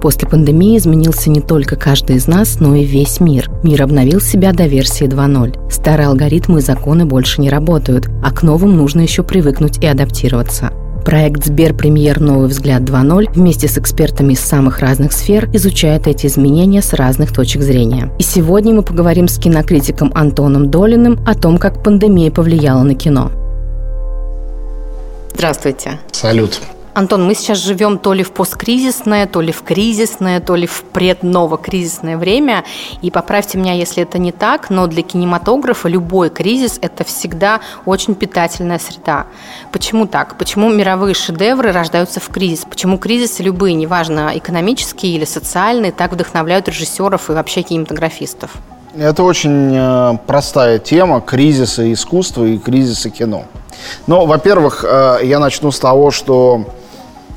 После пандемии изменился не только каждый из нас, но и весь мир. Мир обновил себя до версии 2.0. Старые алгоритмы и законы больше не работают, а к новым нужно еще привыкнуть и адаптироваться. Проект «Сбер Премьер. Новый взгляд 2.0» вместе с экспертами из самых разных сфер изучает эти изменения с разных точек зрения. И сегодня мы поговорим с кинокритиком Антоном Долиным о том, как пандемия повлияла на кино. Здравствуйте. Салют. Антон, мы сейчас живем то ли в посткризисное, то ли в кризисное, то ли в предновокризисное время. И поправьте меня, если это не так, но для кинематографа любой кризис – это всегда очень питательная среда. Почему так? Почему мировые шедевры рождаются в кризис? Почему кризисы любые, неважно, экономические или социальные, так вдохновляют режиссеров и вообще кинематографистов? Это очень э, простая тема кризиса искусства и кризиса кино. Но, во-первых, э, я начну с того, что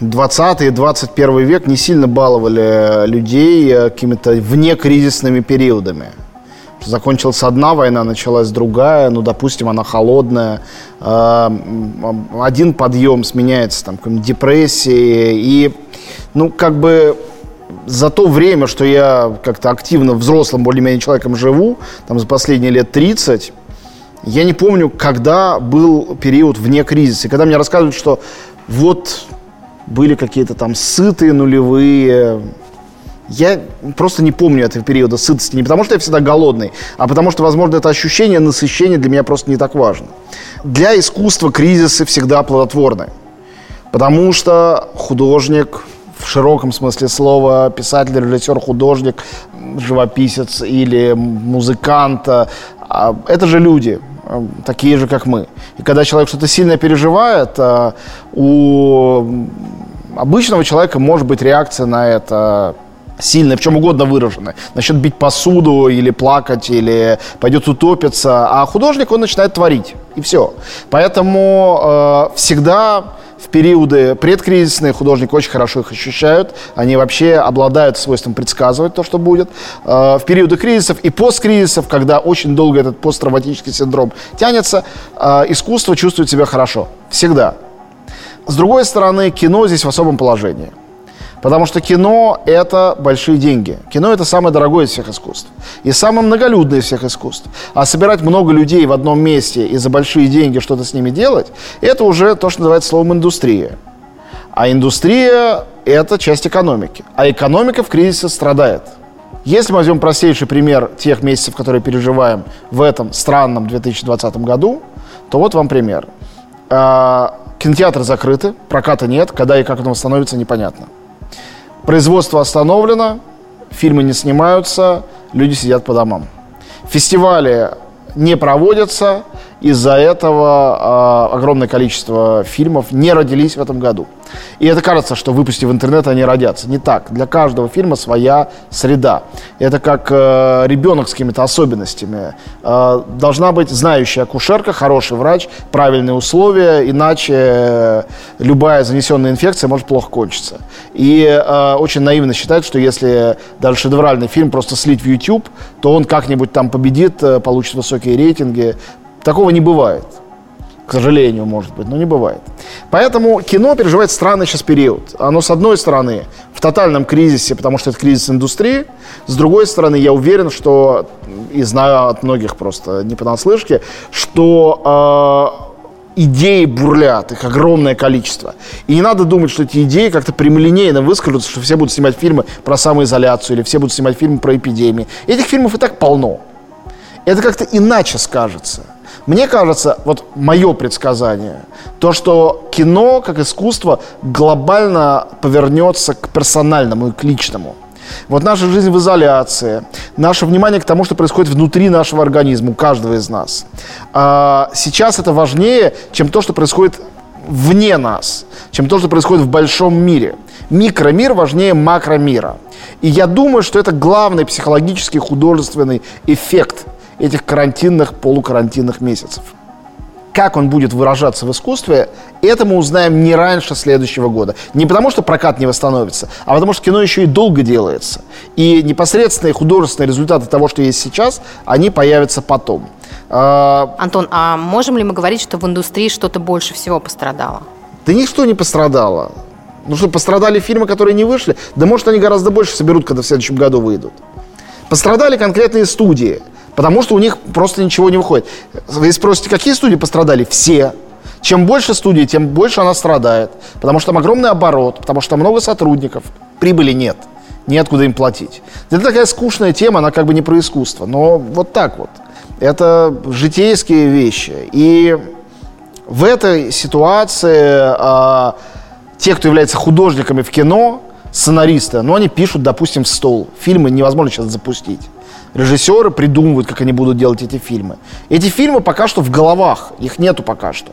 20 и 21 век не сильно баловали людей э, какими-то внекризисными периодами. Закончилась одна война, началась другая, ну, допустим, она холодная. Э, один подъем сменяется там депрессией. И, ну, как бы за то время, что я как-то активно взрослым более-менее человеком живу, там за последние лет 30, я не помню, когда был период вне кризиса. И когда мне рассказывают, что вот были какие-то там сытые нулевые. Я просто не помню этого периода сытости. Не потому, что я всегда голодный, а потому, что, возможно, это ощущение насыщения для меня просто не так важно. Для искусства кризисы всегда плодотворны. Потому что художник в широком смысле слова, писатель, режиссер, художник, живописец или музыкант, а, это же люди, такие же, как мы. И когда человек что-то сильно переживает, а, у обычного человека может быть реакция на это сильная, в чем угодно выраженная. Начнет бить посуду или плакать, или пойдет утопиться. А художник, он начинает творить. И все. Поэтому э, всегда в периоды предкризисные художники очень хорошо их ощущают. Они вообще обладают свойством предсказывать то, что будет. Э, в периоды кризисов и посткризисов, когда очень долго этот посттравматический синдром тянется, э, искусство чувствует себя хорошо. Всегда. С другой стороны, кино здесь в особом положении. Потому что кино – это большие деньги. Кино – это самое дорогое из всех искусств. И самое многолюдное из всех искусств. А собирать много людей в одном месте и за большие деньги что-то с ними делать – это уже то, что называется словом «индустрия». А индустрия – это часть экономики. А экономика в кризисе страдает. Если мы возьмем простейший пример тех месяцев, которые переживаем в этом странном 2020 году, то вот вам пример. А, Кинотеатры закрыты, проката нет, когда и как он восстановится, непонятно. Производство остановлено, фильмы не снимаются, люди сидят по домам. Фестивали не проводятся, из-за этого э, огромное количество фильмов не родились в этом году. И это кажется, что выпустив в интернет, они родятся. Не так. Для каждого фильма своя среда. Это как э, ребенок с какими-то особенностями. Э, должна быть знающая акушерка, хороший врач, правильные условия, иначе э, любая занесенная инфекция может плохо кончиться. И э, очень наивно считать, что если даже шедевральный фильм просто слить в YouTube, то он как-нибудь там победит, э, получит высокие рейтинги. Такого не бывает. К сожалению, может быть, но не бывает. Поэтому кино переживает странный сейчас период. Оно, с одной стороны, в тотальном кризисе, потому что это кризис индустрии. С другой стороны, я уверен, что, и знаю от многих просто не понаслышке, что э, идеи бурлят, их огромное количество. И не надо думать, что эти идеи как-то прямолинейно выскажутся, что все будут снимать фильмы про самоизоляцию или все будут снимать фильмы про эпидемии. Этих фильмов и так полно. Это как-то иначе скажется. Мне кажется, вот мое предсказание, то, что кино как искусство глобально повернется к персональному и к личному. Вот наша жизнь в изоляции, наше внимание к тому, что происходит внутри нашего организма, у каждого из нас. А сейчас это важнее, чем то, что происходит вне нас, чем то, что происходит в большом мире. Микромир важнее макромира. И я думаю, что это главный психологический художественный эффект этих карантинных, полукарантинных месяцев. Как он будет выражаться в искусстве, это мы узнаем не раньше следующего года. Не потому, что прокат не восстановится, а потому, что кино еще и долго делается. И непосредственные художественные результаты того, что есть сейчас, они появятся потом. А, Антон, а можем ли мы говорить, что в индустрии что-то больше всего пострадало? Да ничто не пострадало. Ну что, пострадали фильмы, которые не вышли? Да может, они гораздо больше соберут, когда в следующем году выйдут. Пострадали конкретные студии, потому что у них просто ничего не выходит. Вы спросите, какие студии пострадали? Все. Чем больше студий, тем больше она страдает. Потому что там огромный оборот, потому что много сотрудников. Прибыли нет. Неоткуда им платить. Это такая скучная тема, она как бы не про искусство. Но вот так вот. Это житейские вещи. И в этой ситуации а, те, кто является художниками в кино, сценаристы, ну, они пишут, допустим, в стол. Фильмы невозможно сейчас запустить. Режиссеры придумывают, как они будут делать эти фильмы. Эти фильмы пока что в головах, их нету пока что.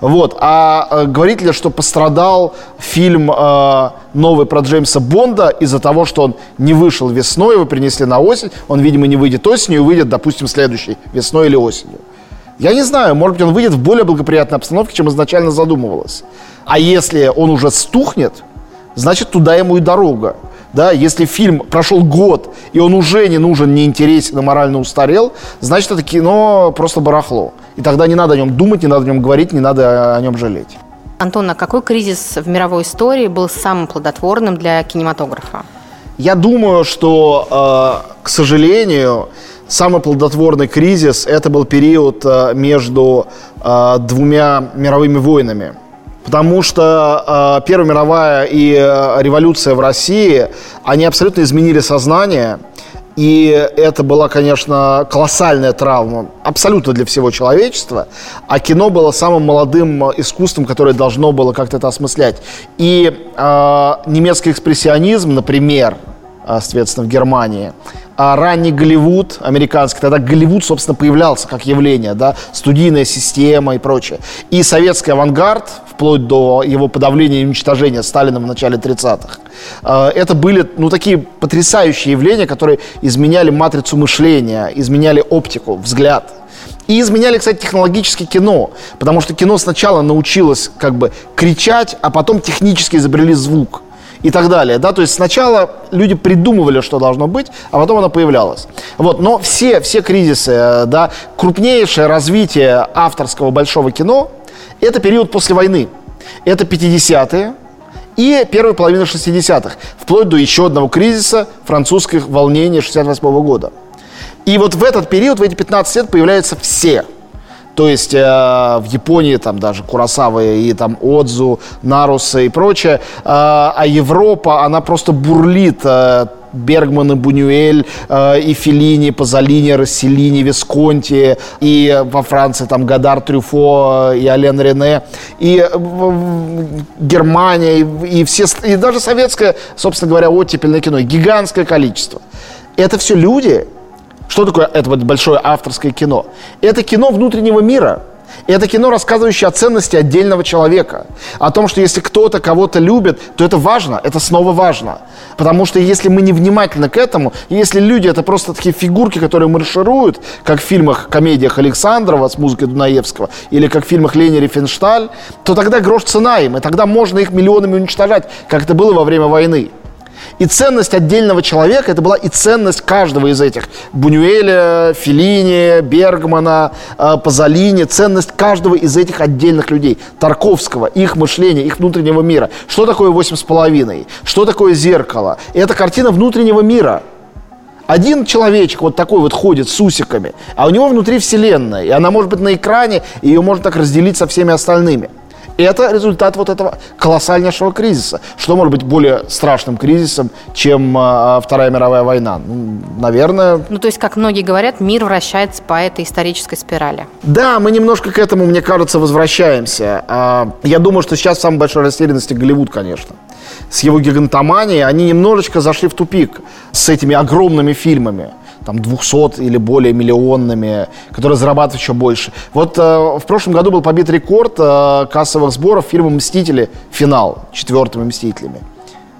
Вот. А э, говорит ли, что пострадал фильм э, новый про Джеймса Бонда из-за того, что он не вышел весной, его принесли на осень, он, видимо, не выйдет осенью выйдет, допустим, следующей весной или осенью. Я не знаю, может быть, он выйдет в более благоприятной обстановке, чем изначально задумывалось. А если он уже стухнет, значит, туда ему и дорога. Да, если фильм прошел год, и он уже не нужен, не интересен, и морально устарел, значит, это кино просто барахло. И тогда не надо о нем думать, не надо о нем говорить, не надо о нем жалеть. Антон, а какой кризис в мировой истории был самым плодотворным для кинематографа? Я думаю, что, э, к сожалению, самый плодотворный кризис это был период э, между э, двумя мировыми войнами. Потому что э, Первая мировая и э, революция в России, они абсолютно изменили сознание – и это была, конечно, колоссальная травма абсолютно для всего человечества. А кино было самым молодым искусством, которое должно было как-то это осмыслять. И э, немецкий экспрессионизм, например, соответственно, в Германии, а ранний Голливуд американский, тогда Голливуд, собственно, появлялся как явление, да, студийная система и прочее. И советский авангард, вплоть до его подавления и уничтожения Сталином в начале 30-х. Э, это были ну, такие потрясающие явления, которые изменяли матрицу мышления, изменяли оптику, взгляд. И изменяли, кстати, технологически кино, потому что кино сначала научилось как бы кричать, а потом технически изобрели звук и так далее. Да? То есть сначала люди придумывали, что должно быть, а потом оно появлялось. Вот. Но все, все кризисы, э, да, крупнейшее развитие авторского большого кино – это период после войны. Это 50-е и первая половина 60-х, вплоть до еще одного кризиса французских волнений 68 -го года. И вот в этот период, в эти 15 лет появляются все. То есть э, в Японии там даже Курасава и там Отзу, Наруса и прочее. Э, а Европа, она просто бурлит э, Бергман и Бунюэль, э, и Феллини, Пазолини, Расселини, Висконти, и во Франции там Гадар Трюфо и Ален Рене, и э, Германия, и, и, все, и даже советское, собственно говоря, оттепельное кино, гигантское количество. Это все люди, что такое это вот большое авторское кино? Это кино внутреннего мира – это кино, рассказывающее о ценности отдельного человека. О том, что если кто-то кого-то любит, то это важно, это снова важно. Потому что если мы не внимательны к этому, если люди это просто такие фигурки, которые маршируют, как в фильмах, комедиях Александрова с музыкой Дунаевского, или как в фильмах Лени Рифеншталь, то тогда грош цена им, и тогда можно их миллионами уничтожать, как это было во время войны. И ценность отдельного человека, это была и ценность каждого из этих. Бунюэля, Филини, Бергмана, э, Пазолини, ценность каждого из этих отдельных людей. Тарковского, их мышления, их внутреннего мира. Что такое «Восемь с половиной»? Что такое «Зеркало»? Это картина внутреннего мира. Один человечек вот такой вот ходит с усиками, а у него внутри вселенная. И она может быть на экране, и ее можно так разделить со всеми остальными. Это результат вот этого колоссальнейшего кризиса. Что может быть более страшным кризисом, чем э, Вторая мировая война? Ну, наверное... Ну, то есть, как многие говорят, мир вращается по этой исторической спирали. Да, мы немножко к этому, мне кажется, возвращаемся. А, я думаю, что сейчас в самой большой растерянности Голливуд, конечно. С его гигантоманией они немножечко зашли в тупик с этими огромными фильмами там 200 или более миллионными, которые зарабатывают еще больше. Вот э, в прошлом году был побит рекорд э, кассовых сборов фильма «Мстители. Финал» четвертыми «Мстителями».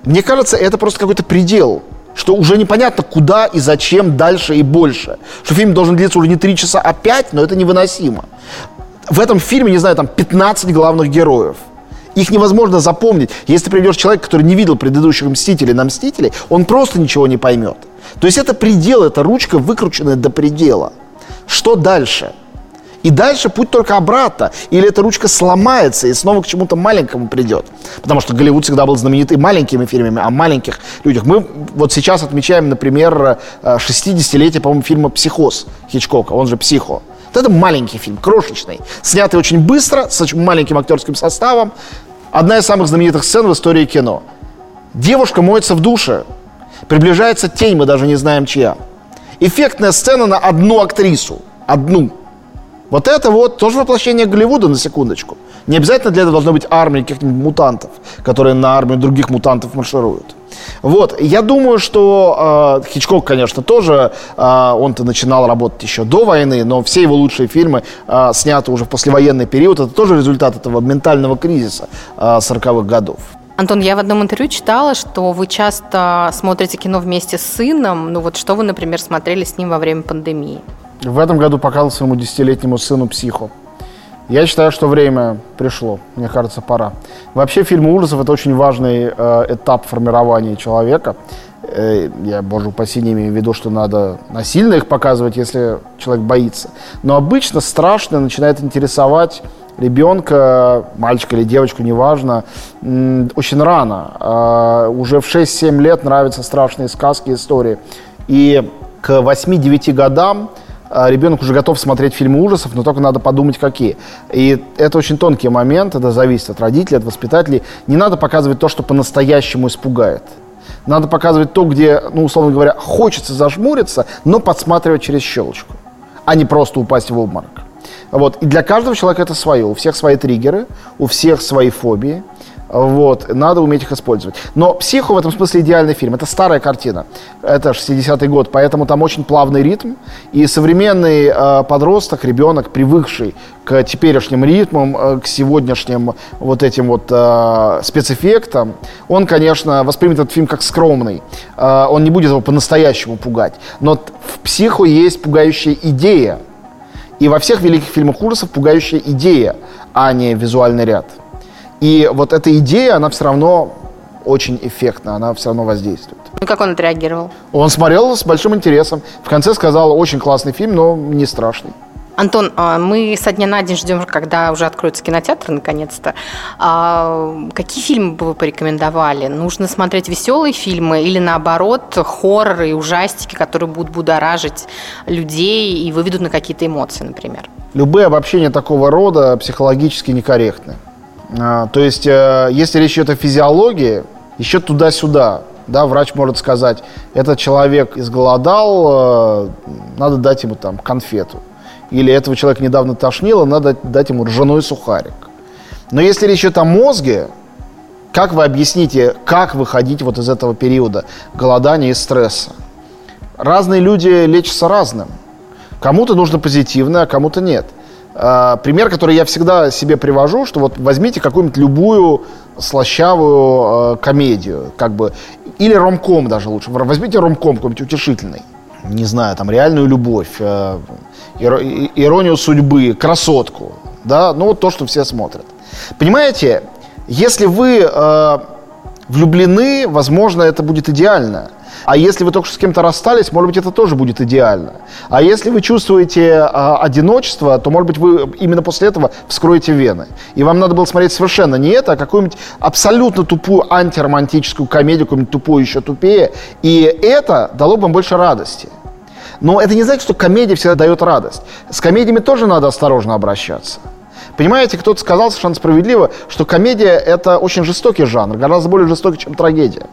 Мне кажется, это просто какой-то предел, что уже непонятно, куда и зачем дальше и больше. Что фильм должен длиться уже не 3 часа, а 5, но это невыносимо. В этом фильме, не знаю, там 15 главных героев. Их невозможно запомнить. Если ты приведешь человека, который не видел предыдущих «Мстителей» на «Мстителей», он просто ничего не поймет. То есть это предел, это ручка выкрученная до предела. Что дальше? И дальше путь только обратно. Или эта ручка сломается и снова к чему-то маленькому придет. Потому что Голливуд всегда был знаменитый маленькими фильмами, о маленьких людях. Мы вот сейчас отмечаем, например, 60-летие, по-моему, фильма «Психоз» Хичкока, он же «Психо». Вот это маленький фильм, крошечный, снятый очень быстро, с очень маленьким актерским составом. Одна из самых знаменитых сцен в истории кино. Девушка моется в душе, приближается тень, мы даже не знаем чья. Эффектная сцена на одну актрису, одну – вот это вот тоже воплощение Голливуда, на секундочку. Не обязательно для этого должно быть армия каких-нибудь мутантов, которые на армию других мутантов маршируют. Вот, я думаю, что э, Хичкок, конечно, тоже, э, он-то начинал работать еще до войны, но все его лучшие фильмы э, сняты уже в послевоенный период. Это тоже результат этого ментального кризиса э, 40-х годов. Антон, я в одном интервью читала, что вы часто смотрите кино вместе с сыном. Ну вот что вы, например, смотрели с ним во время пандемии? В этом году показал своему десятилетнему сыну «Психо». Я считаю, что время пришло. Мне кажется, пора. Вообще, фильмы ужасов – это очень важный э, этап формирования человека. Э, я, боже упаси, не имею в виду, что надо насильно их показывать, если человек боится. Но обычно страшно начинает интересовать ребенка, мальчика или девочку, неважно, очень рано. Э, уже в 6-7 лет нравятся страшные сказки, истории. И к 8-9 годам – а ребенок уже готов смотреть фильмы ужасов, но только надо подумать, какие. И это очень тонкий момент, это зависит от родителей, от воспитателей. Не надо показывать то, что по-настоящему испугает. Надо показывать то, где, ну, условно говоря, хочется зажмуриться, но подсматривать через щелочку, а не просто упасть в обморок. Вот. И для каждого человека это свое. У всех свои триггеры, у всех свои фобии. Вот, надо уметь их использовать. Но «Психо» в этом смысле идеальный фильм. Это старая картина. Это 60-й год, поэтому там очень плавный ритм. И современный э, подросток, ребенок, привыкший к теперешним ритмам, э, к сегодняшним вот этим вот э, спецэффектам, он, конечно, воспримет этот фильм как скромный. Э, он не будет его по-настоящему пугать. Но в «Психо» есть пугающая идея. И во всех великих фильмах ужасов пугающая идея, а не визуальный ряд. И вот эта идея, она все равно очень эффектна, она все равно воздействует. Ну, как он отреагировал? Он смотрел с большим интересом. В конце сказал, очень классный фильм, но не страшный. Антон, а, мы со дня на день ждем, когда уже откроется кинотеатр, наконец-то. А какие фильмы бы вы порекомендовали? Нужно смотреть веселые фильмы или, наоборот, хорроры и ужастики, которые будут будоражить людей и выведут на какие-то эмоции, например? Любые обобщения такого рода психологически некорректны. А, то есть, э, если речь идет о физиологии, еще туда-сюда, да, врач может сказать, этот человек изголодал, э, надо дать ему там конфету. Или этого человека недавно тошнило, надо дать ему ржаной сухарик. Но если речь идет о мозге, как вы объясните, как выходить вот из этого периода голодания и стресса? Разные люди лечатся разным. Кому-то нужно позитивное, а кому-то нет. А, пример, который я всегда себе привожу, что вот возьмите какую-нибудь любую слащавую э, комедию, как бы, или ромком даже лучше. Возьмите ромком какой-нибудь утешительный. Не знаю, там, реальную любовь, э, иронию судьбы, красотку. Да, ну вот то, что все смотрят. Понимаете, если вы э, влюблены, возможно, это будет идеально. А если вы только что с кем-то расстались, может быть, это тоже будет идеально. А если вы чувствуете а, одиночество, то, может быть, вы именно после этого вскроете вены. И вам надо было смотреть совершенно не это, а какую-нибудь абсолютно тупую антиромантическую комедию, какую-нибудь тупую еще тупее. И это дало бы вам больше радости. Но это не значит, что комедия всегда дает радость. С комедиями тоже надо осторожно обращаться. Понимаете, кто-то сказал совершенно справедливо, что комедия – это очень жестокий жанр, гораздо более жестокий, чем трагедия.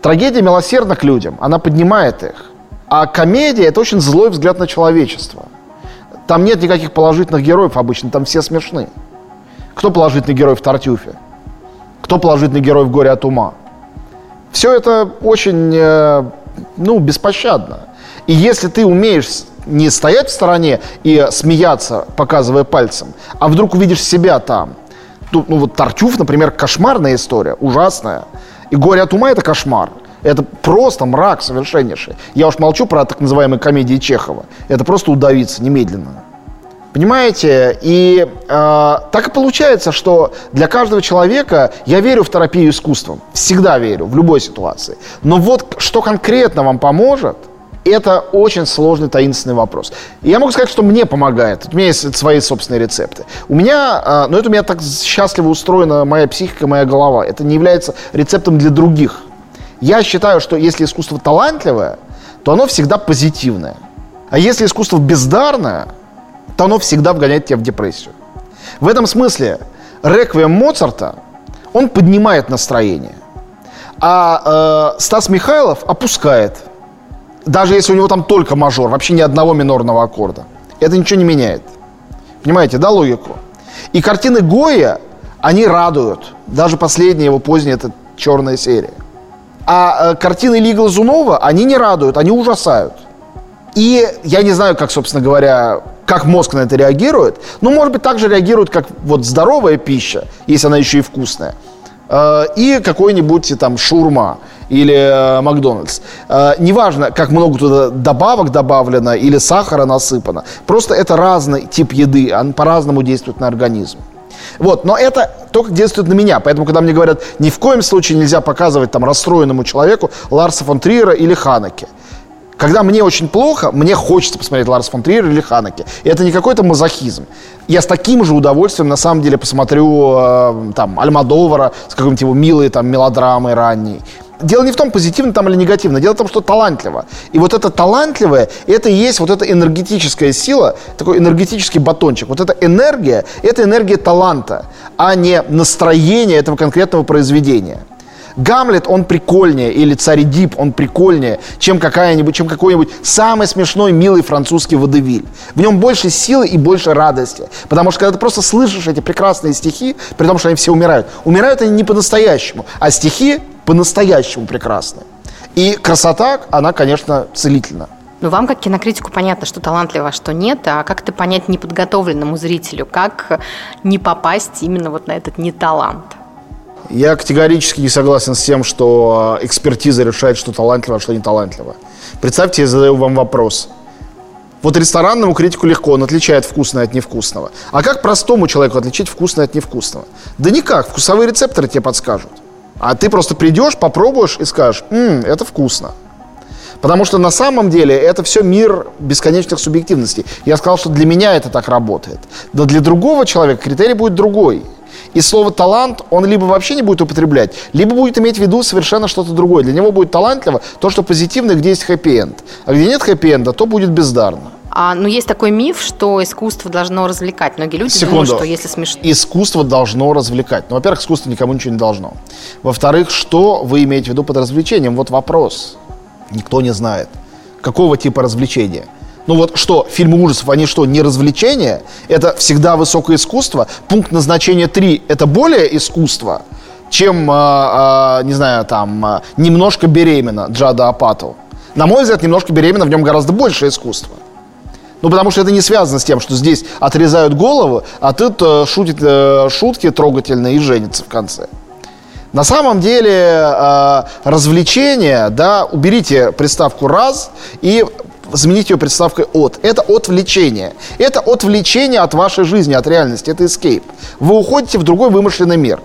Трагедия милосердна к людям, она поднимает их. А комедия – это очень злой взгляд на человечество. Там нет никаких положительных героев обычно, там все смешны. Кто положительный герой в «Тартюфе»? Кто положительный герой в «Горе от ума»? Все это очень, э, ну, беспощадно. И если ты умеешь не стоять в стороне и смеяться, показывая пальцем, а вдруг увидишь себя там. Тут, ну вот Тартюф, например, кошмарная история, ужасная. И «Горе от ума» — это кошмар. Это просто мрак совершеннейший. Я уж молчу про так называемые комедии Чехова. Это просто удавиться немедленно. Понимаете? И э, так и получается, что для каждого человека я верю в терапию искусством. Всегда верю, в любой ситуации. Но вот что конкретно вам поможет, Это очень сложный, таинственный вопрос. Я могу сказать, что мне помогает. У меня есть свои собственные рецепты. У меня, а, ну это у меня так счастливо устроена моя психика, моя голова. Это не является рецептом для других. Я считаю, что если искусство талантливое, то оно всегда позитивное. А если искусство бездарное, то оно всегда вгоняет тебя в депрессию. В этом смысле реквием Моцарта, он поднимает настроение. А э, Стас Михайлов опускает. Даже если у него там только мажор, вообще ни одного минорного аккорда. Это ничего не меняет. Понимаете, да, логику? И картины Гоя, они радуют. Даже последняя его поздняя, это черная серия. А э, картины Ильи Глазунова, они не радуют, они ужасают. И я не знаю, как, собственно говоря, как мозг на это реагирует. Но, может быть, так же реагирует, как вот здоровая пища, если она еще и вкусная. Э, и какой-нибудь там шурма или э, Макдональдс. Э, неважно, как много туда добавок добавлено или сахара насыпано. Просто это разный тип еды, он по-разному действует на организм. Вот, но это только действует на меня. Поэтому, когда мне говорят, ни в коем случае нельзя показывать там расстроенному человеку Ларса фон Триера или Ханеке. Когда мне очень плохо, мне хочется посмотреть Ларс фон Триер или Ханеке. И это не какой-то мазохизм. Я с таким же удовольствием, на самом деле, посмотрю э, там Альмадовара с какой-нибудь его милой там мелодрамой ранней. Дело не в том, позитивно там или негативно, дело в том, что талантливо. И вот это талантливое, это и есть вот эта энергетическая сила, такой энергетический батончик. Вот эта энергия, это энергия таланта, а не настроение этого конкретного произведения. Гамлет, он прикольнее, или царь Дип, он прикольнее, чем, какая-нибудь, чем какой-нибудь самый смешной, милый французский водевиль. В нем больше силы и больше радости. Потому что когда ты просто слышишь эти прекрасные стихи, при том, что они все умирают, умирают они не по-настоящему, а стихи по-настоящему прекрасны. И красота, она, конечно, целительна. Но вам, как кинокритику, понятно, что талантливо, а что нет, а как это понять неподготовленному зрителю? Как не попасть именно вот на этот неталант? Я категорически не согласен с тем, что экспертиза решает, что талантливо, а что не талантливо. Представьте, я задаю вам вопрос. Вот ресторанному критику легко, он отличает вкусное от невкусного. А как простому человеку отличить вкусное от невкусного? Да никак, вкусовые рецепторы тебе подскажут. А ты просто придешь, попробуешь и скажешь, «Ммм, это вкусно. Потому что на самом деле это все мир бесконечных субъективностей. Я сказал, что для меня это так работает. Но для другого человека критерий будет другой. И слово талант он либо вообще не будет употреблять, либо будет иметь в виду совершенно что-то другое. Для него будет талантливо то, что позитивно, где есть хэппи-энд. А где нет хэппи-энда, то будет бездарно. А, ну, есть такой миф, что искусство должно развлекать. Многие люди Секунду. думают, что если смешно... Искусство должно развлекать. Ну, во-первых, искусство никому ничего не должно. Во-вторых, что вы имеете в виду под развлечением? Вот вопрос. Никто не знает. Какого типа развлечения? Ну вот что, фильмы ужасов, они что, не развлечения? Это всегда высокое искусство? Пункт назначения 3 – это более искусство, чем, э, э, не знаю, там, э, «Немножко беременна» Джада Апату. На мой взгляд, «Немножко беременна» в нем гораздо больше искусства. Ну, потому что это не связано с тем, что здесь отрезают голову, а тут э, шутит э, шутки трогательные и женится в конце. На самом деле э, развлечение, да, уберите приставку «раз» и заменить ее приставкой «от». Это отвлечение. Это отвлечение от вашей жизни, от реальности. Это escape. Вы уходите в другой вымышленный мир.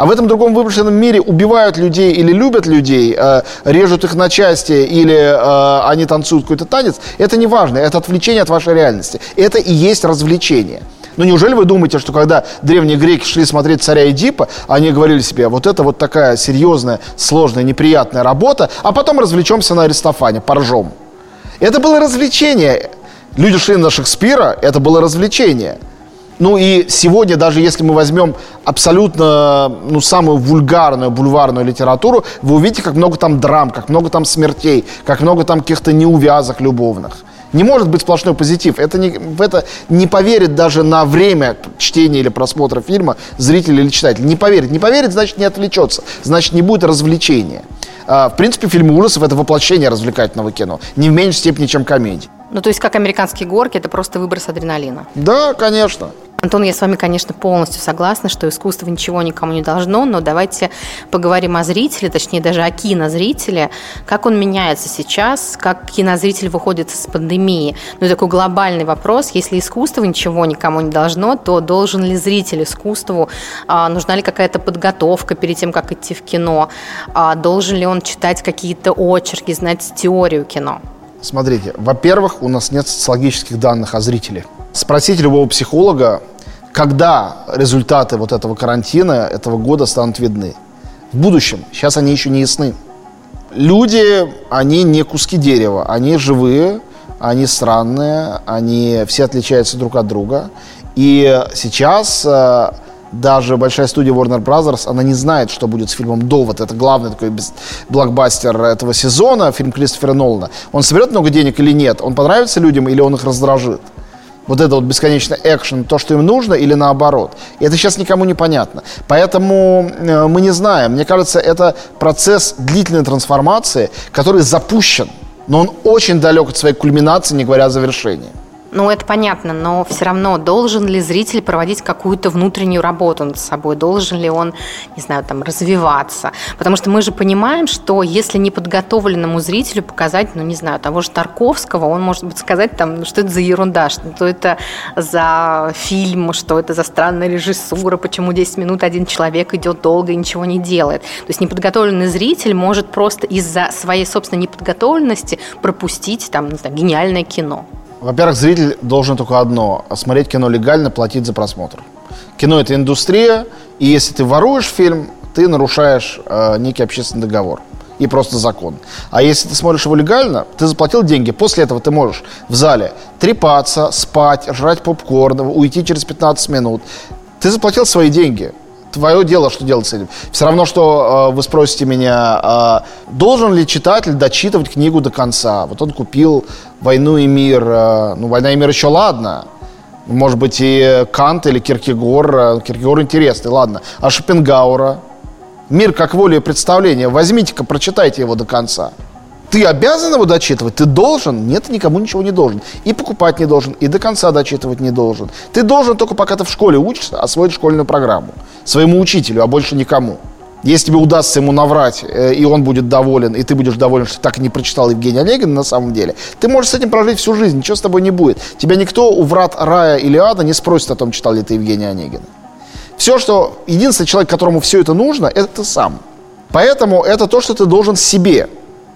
А в этом другом вымышленном мире убивают людей или любят людей, э, режут их на части или э, они танцуют какой-то танец, это не важно, это отвлечение от вашей реальности. Это и есть развлечение. Но неужели вы думаете, что когда древние греки шли смотреть царя Эдипа, они говорили себе, вот это вот такая серьезная, сложная, неприятная работа, а потом развлечемся на Аристофане, поржем. Это было развлечение. Люди шли на Шекспира, это было развлечение. Ну и сегодня, даже если мы возьмем абсолютно, ну, самую вульгарную бульварную литературу, вы увидите, как много там драм, как много там смертей, как много там каких-то неувязок любовных. Не может быть сплошной позитив. Это не, в это не поверит даже на время чтения или просмотра фильма зритель или читатель. Не поверит. Не поверит, значит не отвлечется. Значит не будет развлечения. А, в принципе, фильмы ужасов – это воплощение развлекательного кино. Не в меньшей степени, чем комедия. Ну, то есть, как американские горки, это просто выброс адреналина. Да, конечно. Антон, я с вами, конечно, полностью согласна, что искусство ничего никому не должно, но давайте поговорим о зрителе, точнее даже о кинозрителе, как он меняется сейчас, как кинозритель выходит из пандемии. Ну, такой глобальный вопрос, если искусство ничего никому не должно, то должен ли зритель искусству, а, нужна ли какая-то подготовка перед тем, как идти в кино, а, должен ли он читать какие-то очерки, знать теорию кино? Смотрите, во-первых, у нас нет социологических данных о зрителе. Спросите любого психолога, когда результаты вот этого карантина этого года станут видны. В будущем. Сейчас они еще не ясны. Люди, они не куски дерева, они живые, они странные, они все отличаются друг от друга. И сейчас э, даже большая студия Warner Brothers, она не знает, что будет с фильмом «Довод». Это главный такой блокбастер этого сезона, фильм Кристофера Нолана. Он соберет много денег или нет? Он понравится людям или он их раздражит? Вот это вот бесконечный экшен, то, что им нужно, или наоборот. И это сейчас никому не понятно. Поэтому э, мы не знаем. Мне кажется, это процесс длительной трансформации, который запущен, но он очень далек от своей кульминации, не говоря о завершении. Ну, это понятно, но все равно должен ли зритель проводить какую-то внутреннюю работу над собой? Должен ли он, не знаю, там, развиваться? Потому что мы же понимаем, что если неподготовленному зрителю показать, ну, не знаю, того же Тарковского, он может быть сказать, там, ну, что это за ерунда, что это за фильм, что это за странная режиссура, почему 10 минут один человек идет долго и ничего не делает. То есть неподготовленный зритель может просто из-за своей собственной неподготовленности пропустить, там, не знаю, гениальное кино. Во-первых, зритель должен только одно – смотреть кино легально, платить за просмотр. Кино – это индустрия, и если ты воруешь фильм, ты нарушаешь э, некий общественный договор и просто закон. А если ты смотришь его легально, ты заплатил деньги, после этого ты можешь в зале трепаться, спать, жрать попкорн, уйти через 15 минут. Ты заплатил свои деньги твое дело, что делать с этим. Все равно, что э, вы спросите меня, э, должен ли читатель дочитывать книгу до конца? Вот он купил «Войну и мир». Э, ну, «Война и мир» еще ладно. Может быть, и Кант или Киркегор. Э, Киркегор интересный, ладно. А Шопенгаура? «Мир как воля и представление». Возьмите-ка, прочитайте его до конца. Ты обязан его дочитывать? Ты должен? Нет, никому ничего не должен. И покупать не должен, и до конца дочитывать не должен. Ты должен только пока ты в школе учишься, освоить школьную программу. Своему учителю, а больше никому. Если тебе удастся ему наврать, э, и он будет доволен, и ты будешь доволен, что так и не прочитал Евгения Онегина на самом деле, ты можешь с этим прожить всю жизнь, ничего с тобой не будет. Тебя никто у врат рая или ада не спросит о том, читал ли ты Евгения Онегина. Все, что... Единственный человек, которому все это нужно, это ты сам. Поэтому это то, что ты должен себе.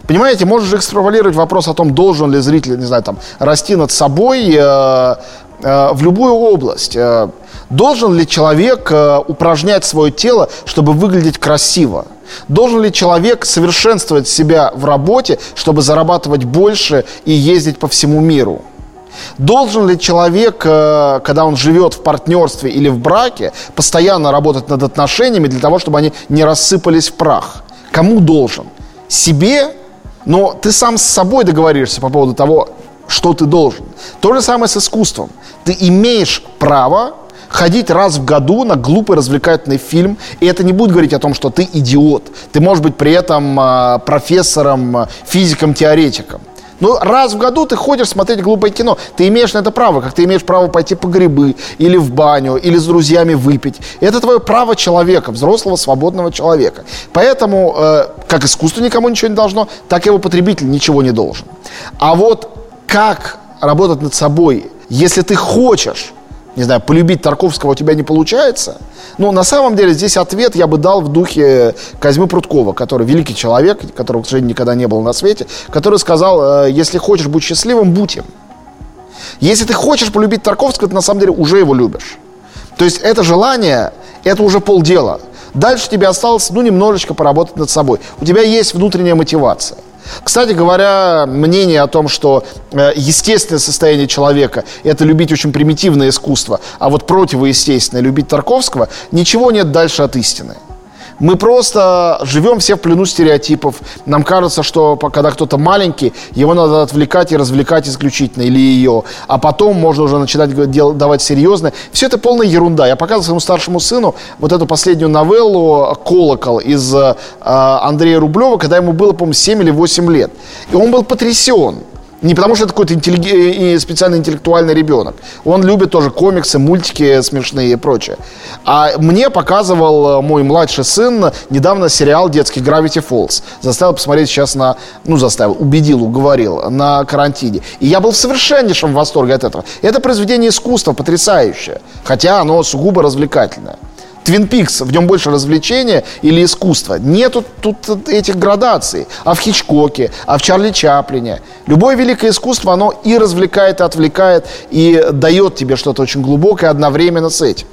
Понимаете, можешь экстраполировать вопрос о том, должен ли зритель, не знаю, там, расти над собой э, э, в любую область. Э, должен ли человек э, упражнять свое тело, чтобы выглядеть красиво? Должен ли человек совершенствовать себя в работе, чтобы зарабатывать больше и ездить по всему миру? Должен ли человек, э, когда он живет в партнерстве или в браке, постоянно работать над отношениями для того, чтобы они не рассыпались в прах? Кому должен? Себе но ты сам с собой договоришься по поводу того, что ты должен. То же самое с искусством. Ты имеешь право ходить раз в году на глупый развлекательный фильм, и это не будет говорить о том, что ты идиот. Ты можешь быть при этом э, профессором, а, физиком, теоретиком. Ну, раз в году ты ходишь смотреть глупое кино. Ты имеешь на это право, как ты имеешь право пойти по грибы, или в баню, или с друзьями выпить. Это твое право человека, взрослого, свободного человека. Поэтому, э, как искусство никому ничего не должно, так и его потребитель ничего не должен. А вот как работать над собой, если ты хочешь не знаю, полюбить Тарковского у тебя не получается. Но на самом деле здесь ответ я бы дал в духе Козьмы Прудкова, который великий человек, которого, к сожалению, никогда не было на свете, который сказал, э, если хочешь быть счастливым, будь им. Если ты хочешь полюбить Тарковского, ты на самом деле уже его любишь. То есть это желание, это уже полдела. Дальше тебе осталось, ну, немножечко поработать над собой. У тебя есть внутренняя мотивация. Кстати говоря, мнение о том, что э, естественное состояние человека – это любить очень примитивное искусство, а вот противоестественное – любить Тарковского, ничего нет дальше от истины. Мы просто живем все в плену стереотипов. Нам кажется, что когда кто-то маленький, его надо отвлекать и развлекать исключительно, или ее. А потом можно уже начинать делать, давать серьезное. Все это полная ерунда. Я показывал своему старшему сыну вот эту последнюю новеллу «Колокол» из э, Андрея Рублева, когда ему было, по-моему, 7 или 8 лет. И он был потрясен. Не потому, что это какой-то интелли... специально интеллектуальный ребенок. Он любит тоже комиксы, мультики смешные и прочее. А мне показывал э, мой младший сын недавно сериал детский Gravity Falls. Заставил посмотреть сейчас на... Ну, заставил, убедил, уговорил на карантине. И я был в совершеннейшем восторге от этого. Это произведение искусства потрясающее. Хотя оно сугубо развлекательное. Твин Пикс, в нем больше развлечения или искусства. Нету тут этих градаций. А в Хичкоке, а в Чарли Чаплине. Любое великое искусство, оно и развлекает, и отвлекает, и дает тебе что-то очень глубокое одновременно с этим.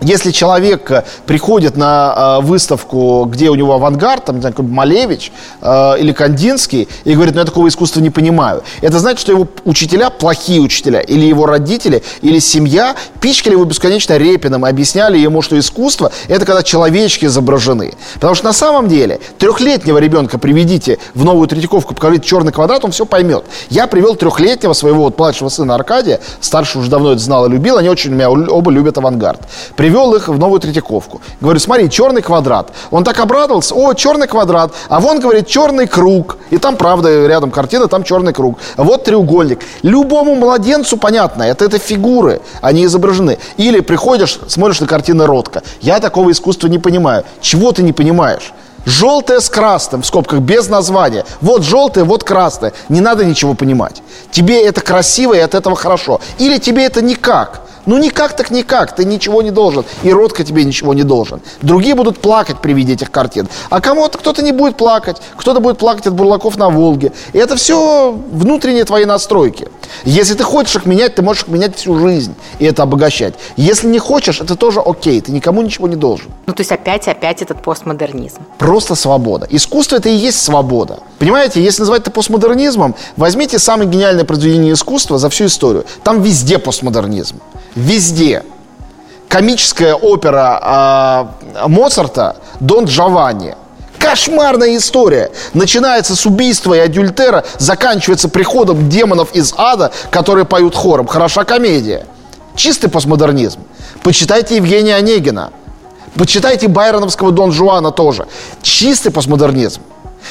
Если человек э, приходит на э, выставку, где у него авангард, там, не знаю, Малевич э, или Кандинский, и говорит, ну я такого искусства не понимаю, это значит, что его учителя плохие учителя, или его родители, или семья пичкали его бесконечно репином объясняли ему, что искусство – это когда человечки изображены. Потому что на самом деле трехлетнего ребенка приведите в новую Третьяковку, покажите черный квадрат, он все поймет. Я привел трехлетнего своего вот младшего сына Аркадия, старший уже давно это знал и любил, они очень меня оба любят авангард привел их в новую Третьяковку. Говорю, смотри, черный квадрат. Он так обрадовался, о, черный квадрат. А вон, говорит, черный круг. И там, правда, рядом картина, там черный круг. Вот треугольник. Любому младенцу понятно, это, это фигуры, они изображены. Или приходишь, смотришь на картины Ротко. Я такого искусства не понимаю. Чего ты не понимаешь? Желтое с красным, в скобках, без названия. Вот желтое, вот красное. Не надо ничего понимать. Тебе это красиво и от этого хорошо. Или тебе это никак. Ну никак так никак, ты ничего не должен. И Ротко тебе ничего не должен. Другие будут плакать при виде этих картин. А кому-то кто-то не будет плакать. Кто-то будет плакать от бурлаков на Волге. И это все внутренние твои настройки. Если ты хочешь их менять, ты можешь их менять всю жизнь и это обогащать. Если не хочешь, это тоже окей, ты никому ничего не должен. Ну, то есть опять, опять этот постмодернизм. Просто свобода. Искусство это и есть свобода. Понимаете, если называть это постмодернизмом, возьмите самое гениальное произведение искусства за всю историю. Там везде постмодернизм везде. Комическая опера э, Моцарта «Дон Джованни». Кошмарная история. Начинается с убийства и адюльтера, заканчивается приходом демонов из ада, которые поют хором. Хороша комедия. Чистый постмодернизм. Почитайте Евгения Онегина. Почитайте байроновского Дон Жуана тоже. Чистый постмодернизм.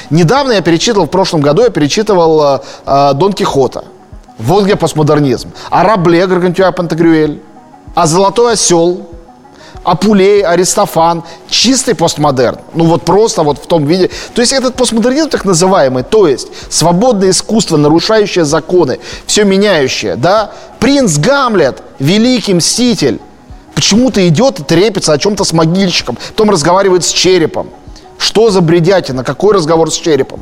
Недавно я перечитывал, в прошлом году я перечитывал э, э, Дон Кихота. Вот где постмодернизм. А Рабле, Гаргантюа Пантагрюэль, а Золотой Осел, Апулей, Аристофан, чистый постмодерн. Ну вот просто вот в том виде. То есть этот постмодернизм так называемый, то есть свободное искусство, нарушающее законы, все меняющее, да. Принц Гамлет, великий мститель, почему-то идет и трепится о чем-то с могильщиком, потом разговаривает с черепом. Что за бредятина, какой разговор с черепом?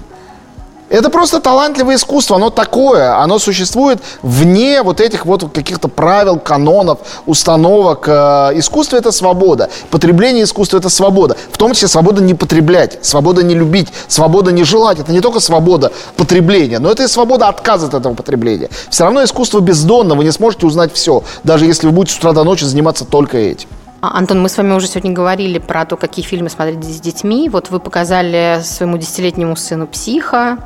Это просто талантливое искусство, оно такое, оно существует вне вот этих вот каких-то правил, канонов, установок. Э, искусство – это свобода, потребление искусства – это свобода. В том числе свобода не потреблять, свобода не любить, свобода не желать. Это не только свобода потребления, но это и свобода отказа от этого потребления. Все равно искусство бездонно, вы не сможете узнать все, даже если вы будете с утра до ночи заниматься только этим. А, Антон, мы с вами уже сегодня говорили про то, какие фильмы смотреть с детьми. Вот вы показали своему десятилетнему сыну «Психа»,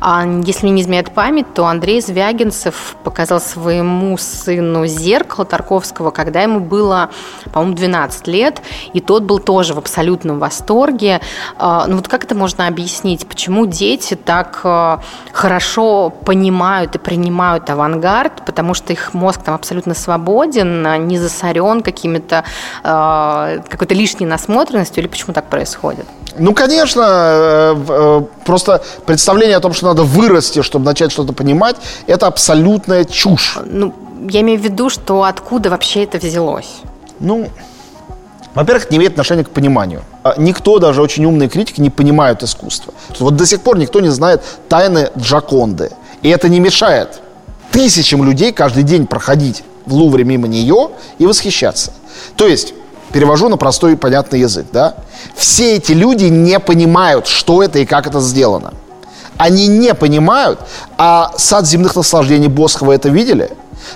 а если мне не изменяет память, то Андрей Звягинцев показал своему сыну «Зеркало» Тарковского, когда ему было, по-моему, 12 лет, и тот был тоже в абсолютном восторге. А, ну вот как это можно объяснить? Почему дети так а, хорошо понимают и принимают авангард? Потому что их мозг там абсолютно свободен, не засорен какими-то а, какой-то лишней насмотренностью, или почему так происходит? Ну, конечно, э, э, просто представление о том, что надо вырасти, чтобы начать что-то понимать, это абсолютная чушь. Ну, я имею в виду, что откуда вообще это взялось? Ну, во-первых, не имеет отношения к пониманию. А никто, даже очень умные критики, не понимают искусство. Вот до сих пор никто не знает тайны Джаконды. И это не мешает тысячам людей каждый день проходить в Лувре мимо нее и восхищаться. То есть перевожу на простой и понятный язык, да? Все эти люди не понимают, что это и как это сделано. Они не понимают, а сад земных наслаждений Босхова это видели?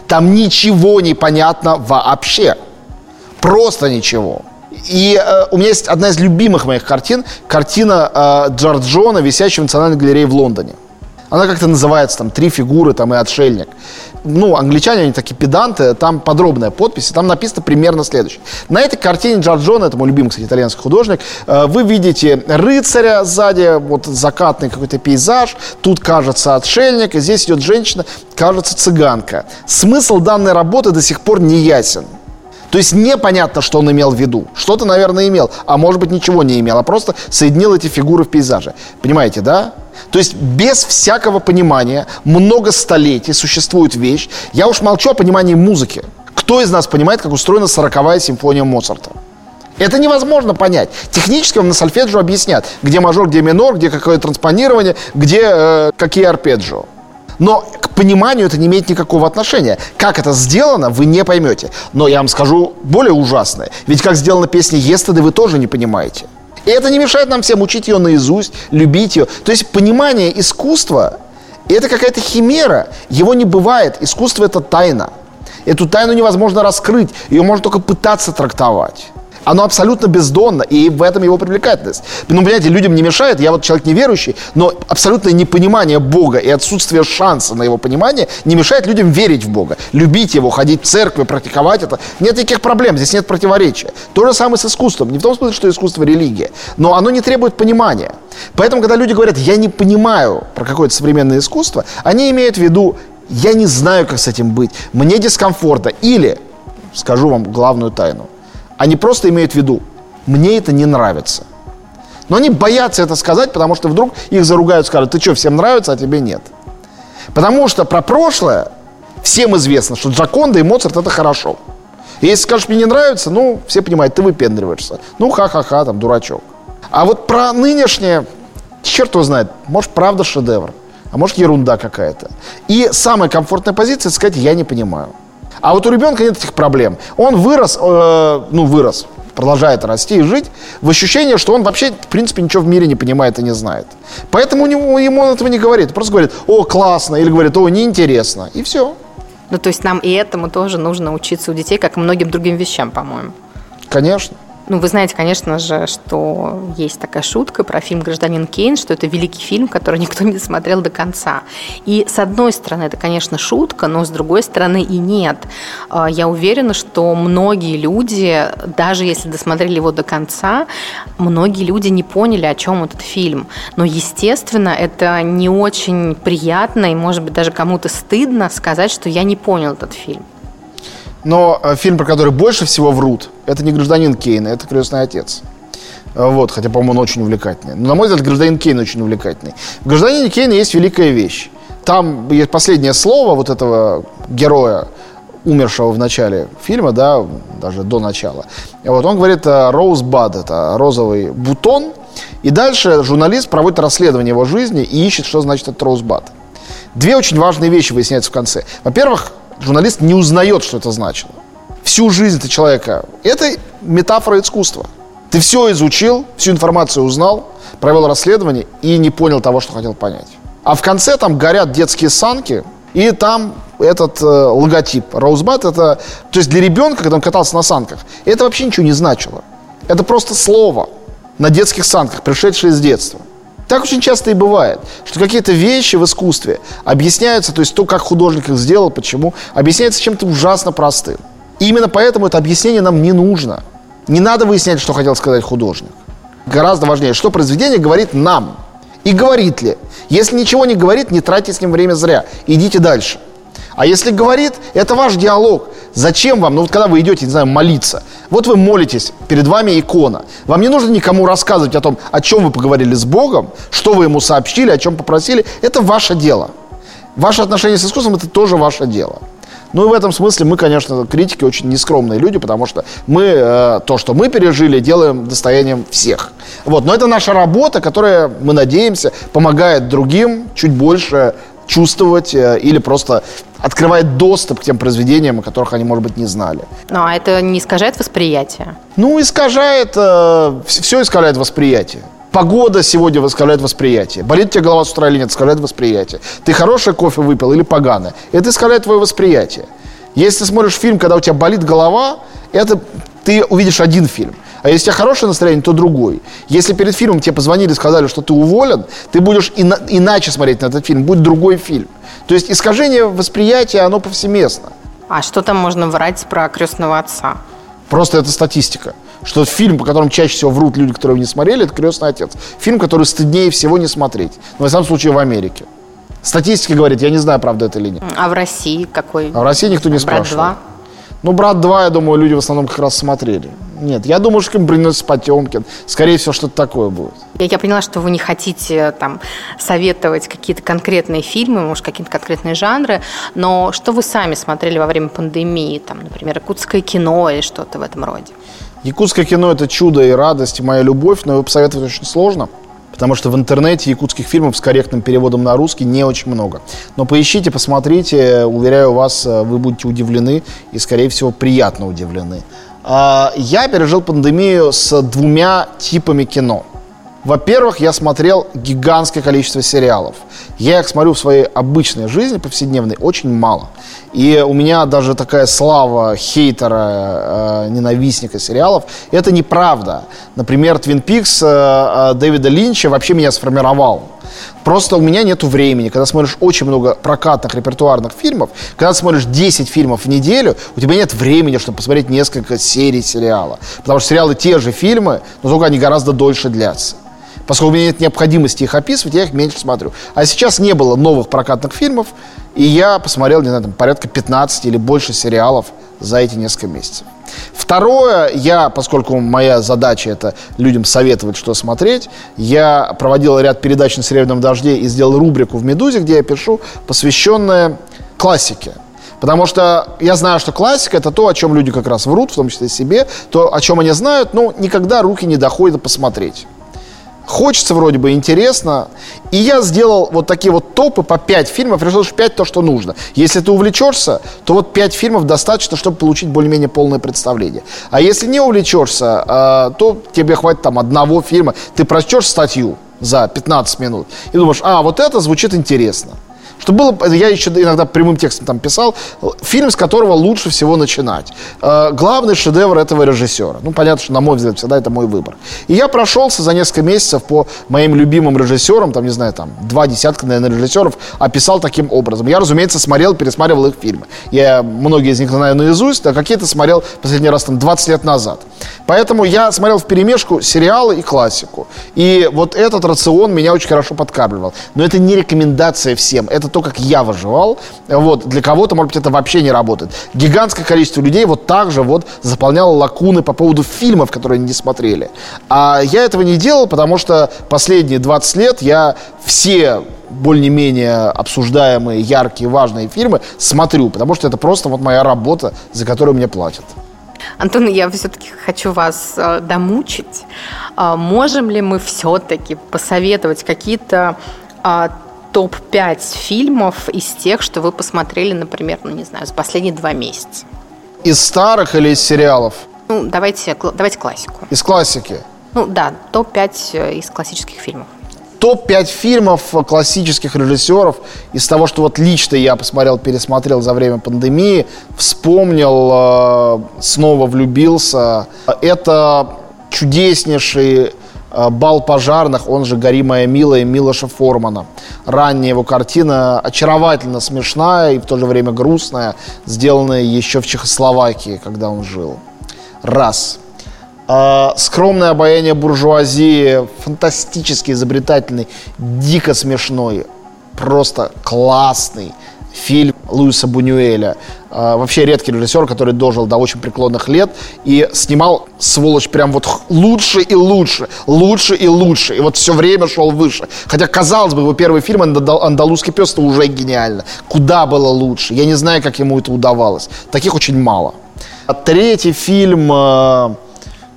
Там ничего не понятно вообще. Просто ничего. И э, у меня есть одна из любимых моих картин, картина э, Джорджона, висящая в Национальной галерее в Лондоне. Она как-то называется, там, «Три фигуры» там, и «Отшельник». Ну, англичане, они такие педанты, там подробная подпись, и там написано примерно следующее. На этой картине Джорджона, это мой любимый, кстати, итальянский художник, э, вы видите рыцаря сзади, вот закатный какой-то пейзаж, тут, кажется, отшельник, и здесь идет женщина, кажется, цыганка. Смысл данной работы до сих пор не ясен. То есть непонятно, что он имел в виду. Что-то, наверное, имел, а может быть ничего не имел, а просто соединил эти фигуры в пейзаже. Понимаете, да? То есть без всякого понимания много столетий существует вещь. Я уж молчу о понимании музыки. Кто из нас понимает, как устроена сороковая симфония Моцарта? Это невозможно понять. Технически вам на сольфеджио объяснят, где мажор, где минор, где какое транспонирование, где э, какие арпеджио. Но к пониманию это не имеет никакого отношения. Как это сделано, вы не поймете. Но я вам скажу более ужасное. Ведь как сделана песня «Естеды» вы тоже не понимаете. И это не мешает нам всем учить ее наизусть, любить ее. То есть понимание искусства – это какая-то химера. Его не бывает. Искусство – это тайна. Эту тайну невозможно раскрыть. Ее можно только пытаться трактовать оно абсолютно бездонно, и в этом его привлекательность. Ну, понимаете, людям не мешает, я вот человек неверующий, но абсолютное непонимание Бога и отсутствие шанса на его понимание не мешает людям верить в Бога, любить его, ходить в церковь, практиковать это. Нет никаких проблем, здесь нет противоречия. То же самое с искусством. Не в том смысле, что искусство – религия, но оно не требует понимания. Поэтому, когда люди говорят, я не понимаю про какое-то современное искусство, они имеют в виду, я не знаю, как с этим быть, мне дискомфортно. Или, скажу вам главную тайну, они просто имеют в виду, мне это не нравится. Но они боятся это сказать, потому что вдруг их заругают, скажут, ты что, всем нравится, а тебе нет. Потому что про прошлое всем известно, что Джаконда и Моцарт это хорошо. И если скажешь, мне не нравится, ну, все понимают, ты выпендриваешься. Ну, ха-ха-ха, там, дурачок. А вот про нынешнее, черт его знает, может, правда шедевр, а может, ерунда какая-то. И самая комфортная позиция, сказать, я не понимаю. А вот у ребенка нет этих проблем. Он вырос, э, ну, вырос, продолжает расти и жить в ощущении, что он вообще, в принципе, ничего в мире не понимает и не знает. Поэтому у него, ему он этого не говорит. Просто говорит, о, классно, или говорит, о, неинтересно. И все. Ну, то есть нам и этому тоже нужно учиться у детей, как и многим другим вещам, по-моему. Конечно. Ну, вы знаете, конечно же, что есть такая шутка про фильм «Гражданин Кейн», что это великий фильм, который никто не смотрел до конца. И с одной стороны, это, конечно, шутка, но с другой стороны и нет. А, я уверена, что многие люди, даже если досмотрели его до конца, многие люди не поняли, о чем этот фильм. Но, естественно, это не очень приятно и, может быть, даже кому-то стыдно сказать, что я не понял этот фильм. Но э, фильм, про который больше всего врут, это не «Гражданин Кейн», это «Крестный отец». Э, вот, хотя, по-моему, он очень увлекательный. Но, на мой взгляд, «Гражданин Кейн» очень увлекательный. В «Гражданине Кейна» есть великая вещь. Там есть последнее слово вот этого героя, умершего в начале фильма, да, даже до начала. Вот он говорит «Роузбад», это розовый бутон. И дальше журналист проводит расследование его жизни и ищет, что значит этот «Роузбад». Две очень важные вещи выясняются в конце. Во-первых, журналист не узнает, что это значило. Всю жизнь ты человека. Это метафора искусства. Ты все изучил, всю информацию узнал, провел расследование и не понял того, что хотел понять. А в конце там горят детские санки, и там этот э, логотип Роузбат, это, то есть для ребенка, когда он катался на санках, это вообще ничего не значило. Это просто слово на детских санках, пришедшее из детства. Так очень часто и бывает, что какие-то вещи в искусстве объясняются, то есть то, как художник их сделал, почему, объясняется чем-то ужасно простым. И именно поэтому это объяснение нам не нужно. Не надо выяснять, что хотел сказать художник. Гораздо важнее, что произведение говорит нам. И говорит ли. Если ничего не говорит, не тратьте с ним время зря. Идите дальше. А если говорит, это ваш диалог. Зачем вам, ну вот когда вы идете, не знаю, молиться, вот вы молитесь, перед вами икона. Вам не нужно никому рассказывать о том, о чем вы поговорили с Богом, что вы ему сообщили, о чем попросили. Это ваше дело. Ваше отношение с искусством – это тоже ваше дело. Ну и в этом смысле мы, конечно, критики очень нескромные люди, потому что мы э, то, что мы пережили, делаем достоянием всех. Вот. Но это наша работа, которая, мы надеемся, помогает другим чуть больше чувствовать э, или просто открывает доступ к тем произведениям, о которых они, может быть, не знали. Ну, а это не искажает восприятие? Ну, искажает, э, все искажает восприятие. Погода сегодня искажает восприятие. Болит у тебя голова с утра или нет, искажает восприятие. Ты хорошее кофе выпил или поганое. Это искажает твое восприятие. Если ты смотришь фильм, когда у тебя болит голова, это ты увидишь один фильм. А если у тебя хорошее настроение, то другой. Если перед фильмом тебе позвонили и сказали, что ты уволен, ты будешь ина- иначе смотреть на этот фильм, будет другой фильм. То есть искажение восприятия, оно повсеместно. А что там можно врать про крестного отца? Просто это статистика. Что фильм, по которому чаще всего врут люди, которые его не смотрели, это «Крестный отец». Фильм, который стыднее всего не смотреть. Но, во всяком случае, в Америке. Статистика говорит, я не знаю, правда это или нет. А в России какой? А в России никто не Брат спрашивал. 2? Ну, «Брат 2», я думаю, люди в основном как раз смотрели. Нет, я думаю, что принес Потемкин. Скорее всего, что-то такое будет. Я, я поняла, что вы не хотите там советовать какие-то конкретные фильмы, может, какие-то конкретные жанры, но что вы сами смотрели во время пандемии, там, например, иркутское кино или что-то в этом роде? Якутское кино – это чудо и радость, и моя любовь, но его посоветовать очень сложно, потому что в интернете якутских фильмов с корректным переводом на русский не очень много. Но поищите, посмотрите, уверяю вас, э, вы будете удивлены и, скорее всего, приятно удивлены. А, я пережил пандемию с двумя типами кино – во-первых, я смотрел гигантское количество сериалов. Я их смотрю в своей обычной жизни, повседневной, очень мало. И у меня даже такая слава хейтера, э, ненавистника сериалов, это неправда. Например, Твин Пикс э, э, Дэвида Линча вообще меня сформировал. Просто у меня нет времени. Когда смотришь очень много прокатных репертуарных фильмов, когда смотришь 10 фильмов в неделю, у тебя нет времени, чтобы посмотреть несколько серий сериала. Потому что сериалы те же фильмы, но только они гораздо дольше длятся. Поскольку у меня нет необходимости их описывать, я их меньше смотрю. А сейчас не было новых прокатных фильмов, и я посмотрел, не знаю, там, порядка 15 или больше сериалов за эти несколько месяцев. Второе, я, поскольку моя задача это людям советовать, что смотреть, я проводил ряд передач на «Серебряном дожде» и сделал рубрику в «Медузе», где я пишу, посвященная классике. Потому что я знаю, что классика это то, о чем люди как раз врут, в том числе себе, то, о чем они знают, но никогда руки не доходят посмотреть. Хочется вроде бы, интересно. И я сделал вот такие вот топы по 5 фильмов. Решил, что 5 то, что нужно. Если ты увлечешься, то вот 5 фильмов достаточно, чтобы получить более-менее полное представление. А если не увлечешься, э, то тебе хватит там одного фильма. Ты прочтешь статью за 15 минут и думаешь, а, вот это звучит интересно. Что было, я еще иногда прямым текстом там писал, фильм, с которого лучше всего начинать. Э, главный шедевр этого режиссера. Ну, понятно, что, на мой взгляд, всегда это мой выбор. И я прошелся за несколько месяцев по моим любимым режиссерам, там, не знаю, там, два десятка, наверное, режиссеров, описал таким образом. Я, разумеется, смотрел, пересматривал их фильмы. Я многие из них знаю наизусть, а какие-то смотрел последний раз там 20 лет назад. Поэтому я смотрел в перемешку сериалы и классику. И вот этот рацион меня очень хорошо подкармливал. Но это не рекомендация всем. Это то, как я выживал. Вот. Для кого-то, может быть, это вообще не работает. Гигантское количество людей вот так же вот заполняло лакуны по поводу фильмов, которые они не смотрели. А я этого не делал, потому что последние 20 лет я все более-менее обсуждаемые, яркие, важные фильмы смотрю, потому что это просто вот моя работа, за которую мне платят. Антон, я все-таки хочу вас э, домучить. Э, можем ли мы все-таки посоветовать какие-то э, топ-5 фильмов из тех, что вы посмотрели, например, ну не знаю, за последние два месяца? Из старых или из сериалов? Ну, давайте, давайте классику. Из классики? Ну да, топ-5 э, из классических фильмов. Топ-5 фильмов классических режиссеров из того, что вот лично я посмотрел, пересмотрел за время пандемии, вспомнил, э, снова влюбился. Это чудеснейший «Бал пожарных», он же «Гори моя милая» Милоша Формана. Ранняя его картина очаровательно смешная и в то же время грустная, сделанная еще в Чехословакии, когда он жил. Раз. А, скромное обаяние буржуазии, фантастически изобретательный, дико смешной, просто классный фильм Луиса Бунюэля. Э, вообще редкий режиссер, который дожил до очень преклонных лет и снимал, сволочь, прям вот лучше и лучше, лучше и лучше. И вот все время шел выше. Хотя, казалось бы, его первый фильм «Андалузский пес» уже гениально. Куда было лучше? Я не знаю, как ему это удавалось. Таких очень мало. А третий фильм...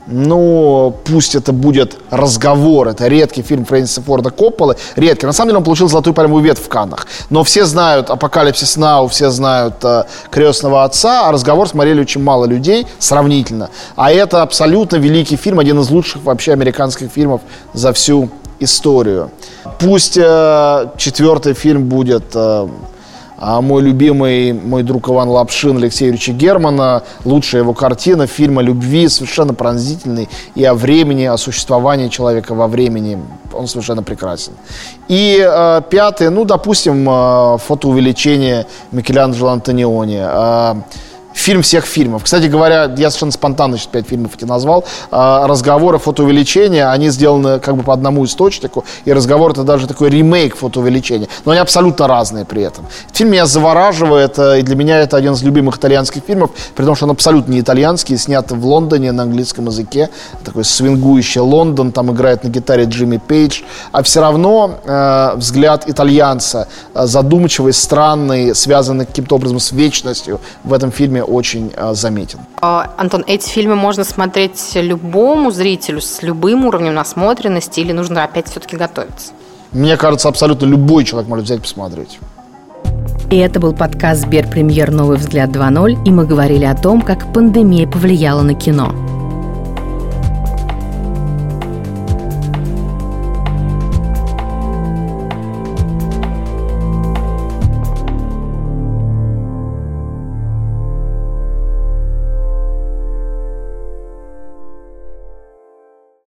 Ну, пусть это будет разговор, это редкий фильм Фрэнсиса Форда Копполы, редкий. На самом деле он получил золотую пальмовую ветвь в Каннах. Но все знают «Апокалипсис Нау», все знают э, «Крестного отца», а разговор смотрели очень мало людей, сравнительно. А это абсолютно великий фильм, один из лучших вообще американских фильмов за всю историю. Пусть э, четвертый фильм будет... Э, а мой любимый, мой друг Иван Лапшин Алексея Юрьевича Германа, лучшая его картина, фильм о любви, совершенно пронзительный, и о времени, о существовании человека во времени. Он совершенно прекрасен. И э, пятый, ну, допустим, э, фотоувеличение Микеланджело Антониони. Э, фильм всех фильмов. Кстати говоря, я совершенно спонтанно сейчас пять фильмов эти назвал. А, разговоры фотоувеличения, они сделаны как бы по одному источнику, и разговор это даже такой ремейк фотоувеличения, но они абсолютно разные при этом. Фильм меня завораживает, э, и для меня это один из любимых итальянских фильмов, при том, что он абсолютно не итальянский, снят в Лондоне на английском языке, такой свингующий Лондон, там играет на гитаре Джимми Пейдж, а все равно э, взгляд итальянца, э, задумчивый, странный, связанный каким-то образом с вечностью в этом фильме очень э, заметен. А, Антон, эти фильмы можно смотреть любому зрителю с любым уровнем насмотренности или нужно опять все-таки готовиться? Мне кажется, абсолютно любой человек может взять и посмотреть. И это был подкаст «Сберпремьер. Новый взгляд 2.0», и мы говорили о том, как пандемия повлияла на кино.